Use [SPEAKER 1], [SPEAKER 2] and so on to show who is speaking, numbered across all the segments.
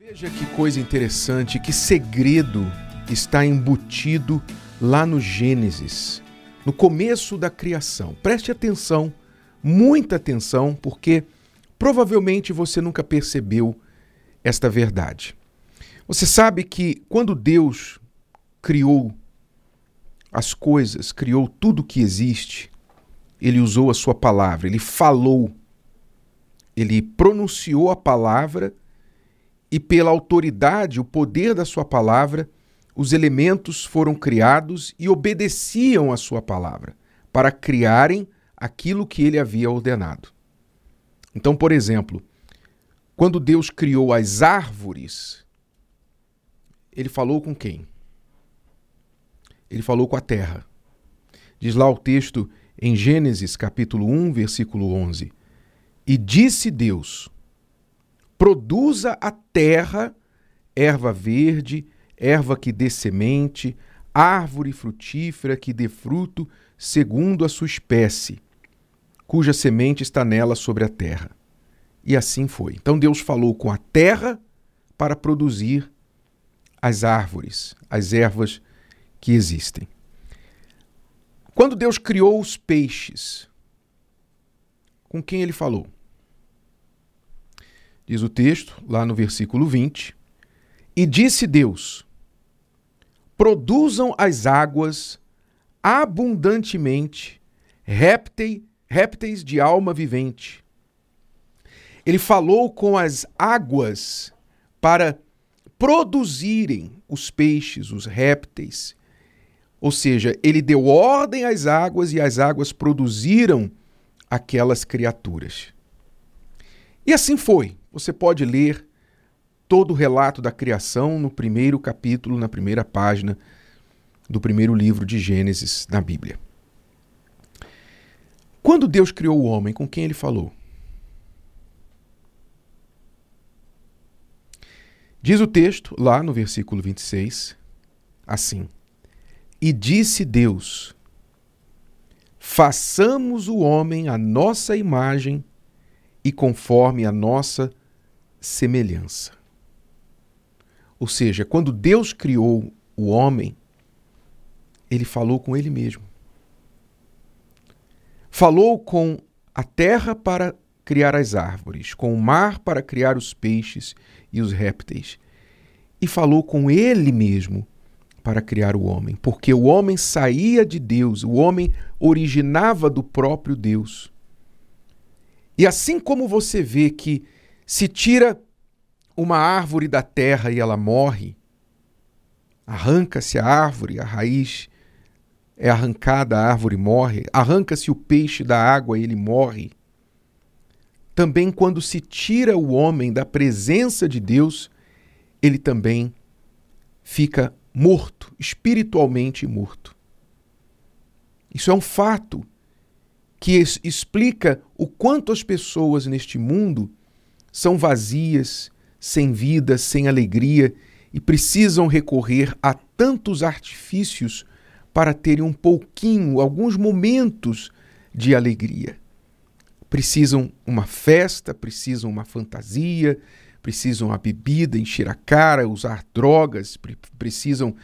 [SPEAKER 1] Veja que coisa interessante, que segredo está embutido lá no Gênesis, no começo da criação. Preste atenção, muita atenção, porque provavelmente você nunca percebeu esta verdade. Você sabe que quando Deus criou as coisas, criou tudo que existe, ele usou a sua palavra, ele falou, ele pronunciou a palavra e pela autoridade, o poder da sua palavra, os elementos foram criados e obedeciam à sua palavra, para criarem aquilo que ele havia ordenado. Então, por exemplo, quando Deus criou as árvores, ele falou com quem? Ele falou com a terra. Diz lá o texto em Gênesis capítulo 1, versículo 11: E disse Deus: Produza a terra erva verde, erva que dê semente, árvore frutífera que dê fruto segundo a sua espécie, cuja semente está nela sobre a terra. E assim foi. Então Deus falou com a terra para produzir as árvores, as ervas que existem. Quando Deus criou os peixes, com quem ele falou? Diz o texto, lá no versículo 20: E disse Deus: Produzam as águas abundantemente répteis, répteis de alma vivente. Ele falou com as águas para produzirem os peixes, os répteis. Ou seja, ele deu ordem às águas e as águas produziram aquelas criaturas. E assim foi. Você pode ler todo o relato da criação no primeiro capítulo, na primeira página do primeiro livro de Gênesis na Bíblia. Quando Deus criou o homem, com quem ele falou? Diz o texto, lá no versículo 26, assim: E disse Deus: Façamos o homem à nossa imagem e conforme a nossa semelhança. Ou seja, quando Deus criou o homem, ele falou com ele mesmo. Falou com a terra para criar as árvores, com o mar para criar os peixes e os répteis. E falou com ele mesmo para criar o homem, porque o homem saía de Deus, o homem originava do próprio Deus. E assim como você vê que se tira uma árvore da terra e ela morre, arranca-se a árvore, a raiz é arrancada, a árvore morre, arranca-se o peixe da água e ele morre. Também quando se tira o homem da presença de Deus, ele também fica morto, espiritualmente morto. Isso é um fato que explica o quanto as pessoas neste mundo são vazias, sem vida, sem alegria e precisam recorrer a tantos artifícios para terem um pouquinho, alguns momentos de alegria. Precisam uma festa, precisam uma fantasia, precisam a bebida, encher a cara, usar drogas, precisam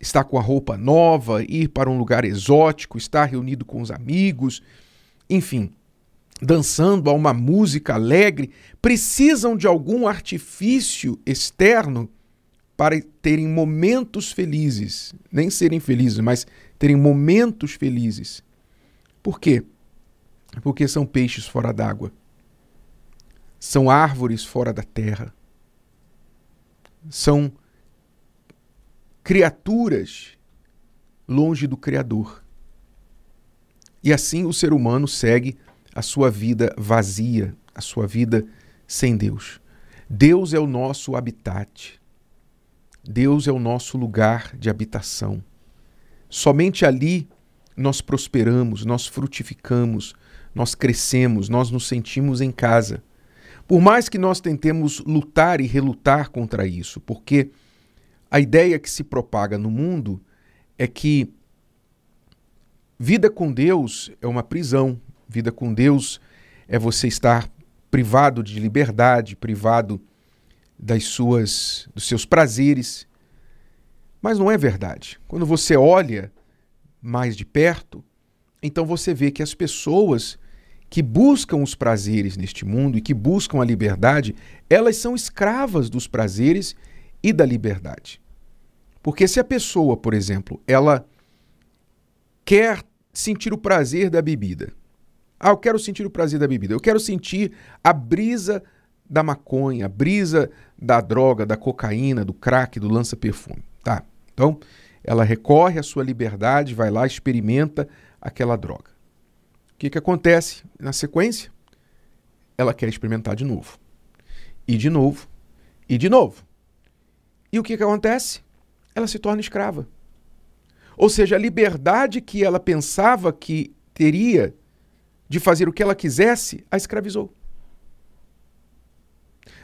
[SPEAKER 1] estar com a roupa nova, ir para um lugar exótico, estar reunido com os amigos enfim, dançando a uma música alegre, precisam de algum artifício externo para terem momentos felizes. Nem serem felizes, mas terem momentos felizes. Por quê? Porque são peixes fora d'água. São árvores fora da terra. São criaturas longe do Criador. E assim o ser humano segue a sua vida vazia, a sua vida sem Deus. Deus é o nosso habitat. Deus é o nosso lugar de habitação. Somente ali nós prosperamos, nós frutificamos, nós crescemos, nós nos sentimos em casa. Por mais que nós tentemos lutar e relutar contra isso, porque a ideia que se propaga no mundo é que Vida com Deus é uma prisão. Vida com Deus é você estar privado de liberdade, privado das suas dos seus prazeres. Mas não é verdade. Quando você olha mais de perto, então você vê que as pessoas que buscam os prazeres neste mundo e que buscam a liberdade, elas são escravas dos prazeres e da liberdade. Porque se a pessoa, por exemplo, ela quer sentir o prazer da bebida. Ah, eu quero sentir o prazer da bebida. Eu quero sentir a brisa da maconha, a brisa da droga, da cocaína, do crack, do lança-perfume. Tá. Então, ela recorre à sua liberdade, vai lá, experimenta aquela droga. O que, que acontece na sequência? Ela quer experimentar de novo. E de novo. E de novo. E o que, que acontece? Ela se torna escrava. Ou seja, a liberdade que ela pensava que teria de fazer o que ela quisesse, a escravizou.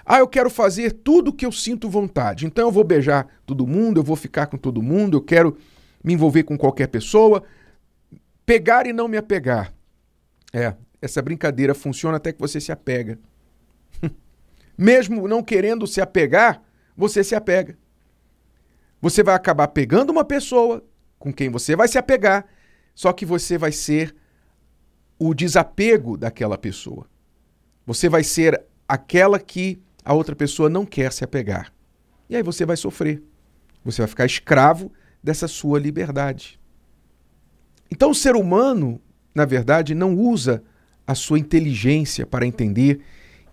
[SPEAKER 1] Ah, eu quero fazer tudo o que eu sinto vontade. Então eu vou beijar todo mundo, eu vou ficar com todo mundo, eu quero me envolver com qualquer pessoa. Pegar e não me apegar. É, essa brincadeira funciona até que você se apega. Mesmo não querendo se apegar, você se apega. Você vai acabar pegando uma pessoa com quem você vai se apegar, só que você vai ser o desapego daquela pessoa. Você vai ser aquela que a outra pessoa não quer se apegar. E aí você vai sofrer. Você vai ficar escravo dessa sua liberdade. Então o ser humano, na verdade, não usa a sua inteligência para entender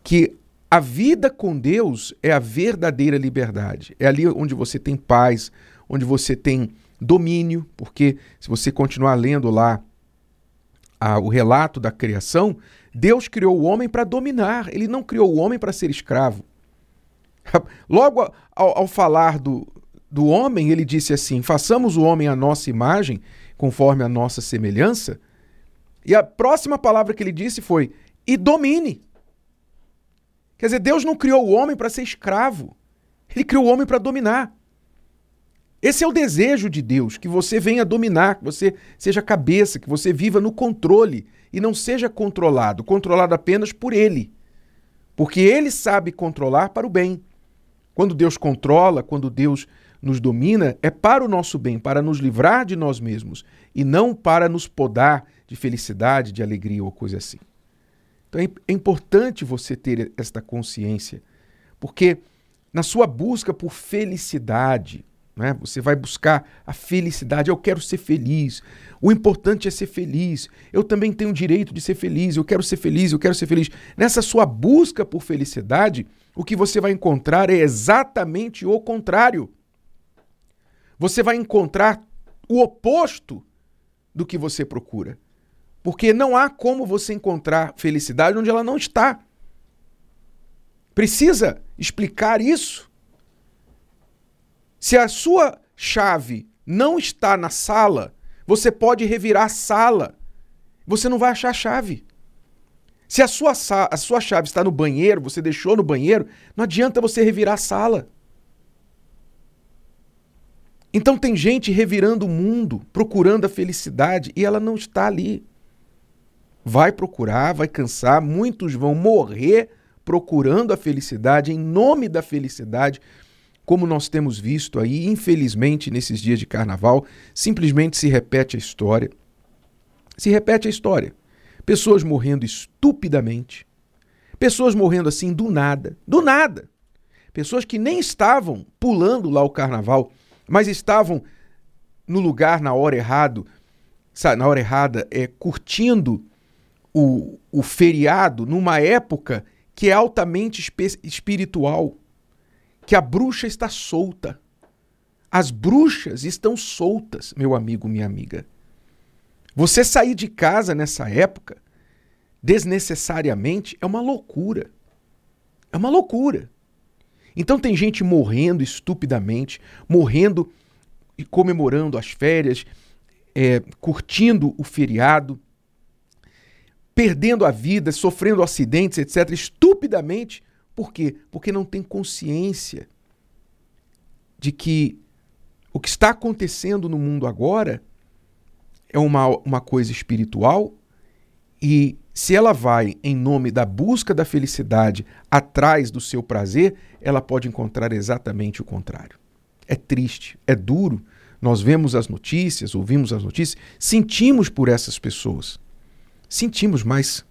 [SPEAKER 1] que a vida com Deus é a verdadeira liberdade. É ali onde você tem paz, onde você tem domínio, porque se você continuar lendo lá a, o relato da criação, Deus criou o homem para dominar, ele não criou o homem para ser escravo. Logo ao, ao, falar do, do homem, ele disse assim: façamos o homem à nossa imagem, conforme a nossa semelhança. E a próxima palavra que ele disse foi: e domine. Quer dizer, Deus não criou o homem para ser escravo, ele criou o homem para dominar. Esse é o desejo de Deus, que você venha dominar, que você seja cabeça, que você viva no controle e não seja controlado, controlado apenas por Ele. Porque Ele sabe controlar para o bem. Quando Deus controla, quando Deus nos domina, é para o nosso bem, para nos livrar de nós mesmos e não para nos podar de felicidade, de alegria ou coisa assim. Então é, é importante você ter esta consciência, porque na sua busca por felicidade, né? Você vai buscar a felicidade. Eu quero ser feliz. O importante é ser feliz. Eu também tenho o direito de ser feliz. Eu quero ser feliz. Eu quero ser feliz. Nessa sua busca por felicidade, o que você vai encontrar é exatamente o contrário. Você vai encontrar o oposto do que você procura. Porque não há como você encontrar felicidade onde ela não está. Precisa explicar isso se a sua chave não está na sala, você pode revirar a sala. Você não vai achar a chave. Se a sua, a sua chave está no banheiro, você deixou no banheiro, não adianta você revirar a sala. Então tem gente revirando o mundo, procurando a felicidade e ela não está ali. Vai procurar, vai cansar, muitos vão morrer procurando a felicidade, em nome da felicidade, como nós temos visto aí, infelizmente, nesses dias de carnaval, simplesmente se repete a história. Se repete a história. Pessoas morrendo estupidamente. Pessoas morrendo assim do nada. Do nada. Pessoas que nem estavam pulando lá o carnaval, mas estavam no lugar na hora errado, na hora errada, é, curtindo o, o feriado numa época que é altamente espiritual que a bruxa está solta. As bruxas estão soltas, meu amigo, minha amiga. Você sair de casa nessa época, desnecessariamente, é uma loucura. É uma loucura. Então tem gente morrendo estupidamente, morrendo e comemorando as férias, é, curtindo o feriado, perdendo a vida, sofrendo acidentes, etc., estupidamente, por quê? Porque não tem consciência de que o que está acontecendo no mundo agora é uma, uma coisa espiritual e se ela vai em nome da busca da felicidade atrás do seu prazer, ela pode encontrar exatamente o contrário. É triste, é duro. Nós vemos as notícias, ouvimos as notícias, sentimos por essas pessoas. Sentimos, mas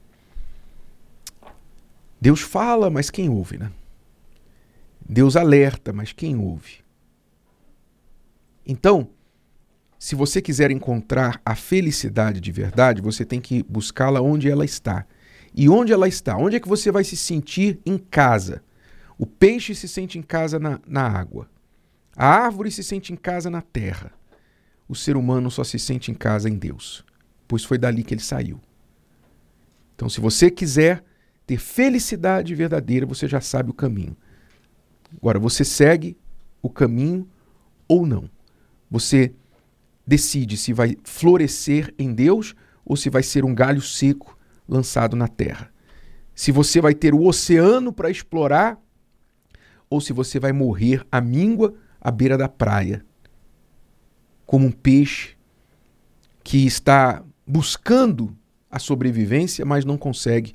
[SPEAKER 1] Deus fala, mas quem ouve, né? Deus alerta, mas quem ouve? Então, se você quiser encontrar a felicidade de verdade, você tem que buscá-la onde ela está. E onde ela está? Onde é que você vai se sentir em casa? O peixe se sente em casa na, na água. A árvore se sente em casa na terra. O ser humano só se sente em casa em Deus, pois foi dali que ele saiu. Então, se você quiser ter felicidade verdadeira, você já sabe o caminho. Agora, você segue o caminho ou não. Você decide se vai florescer em Deus ou se vai ser um galho seco lançado na terra. Se você vai ter o oceano para explorar ou se você vai morrer à míngua à beira da praia, como um peixe que está buscando a sobrevivência, mas não consegue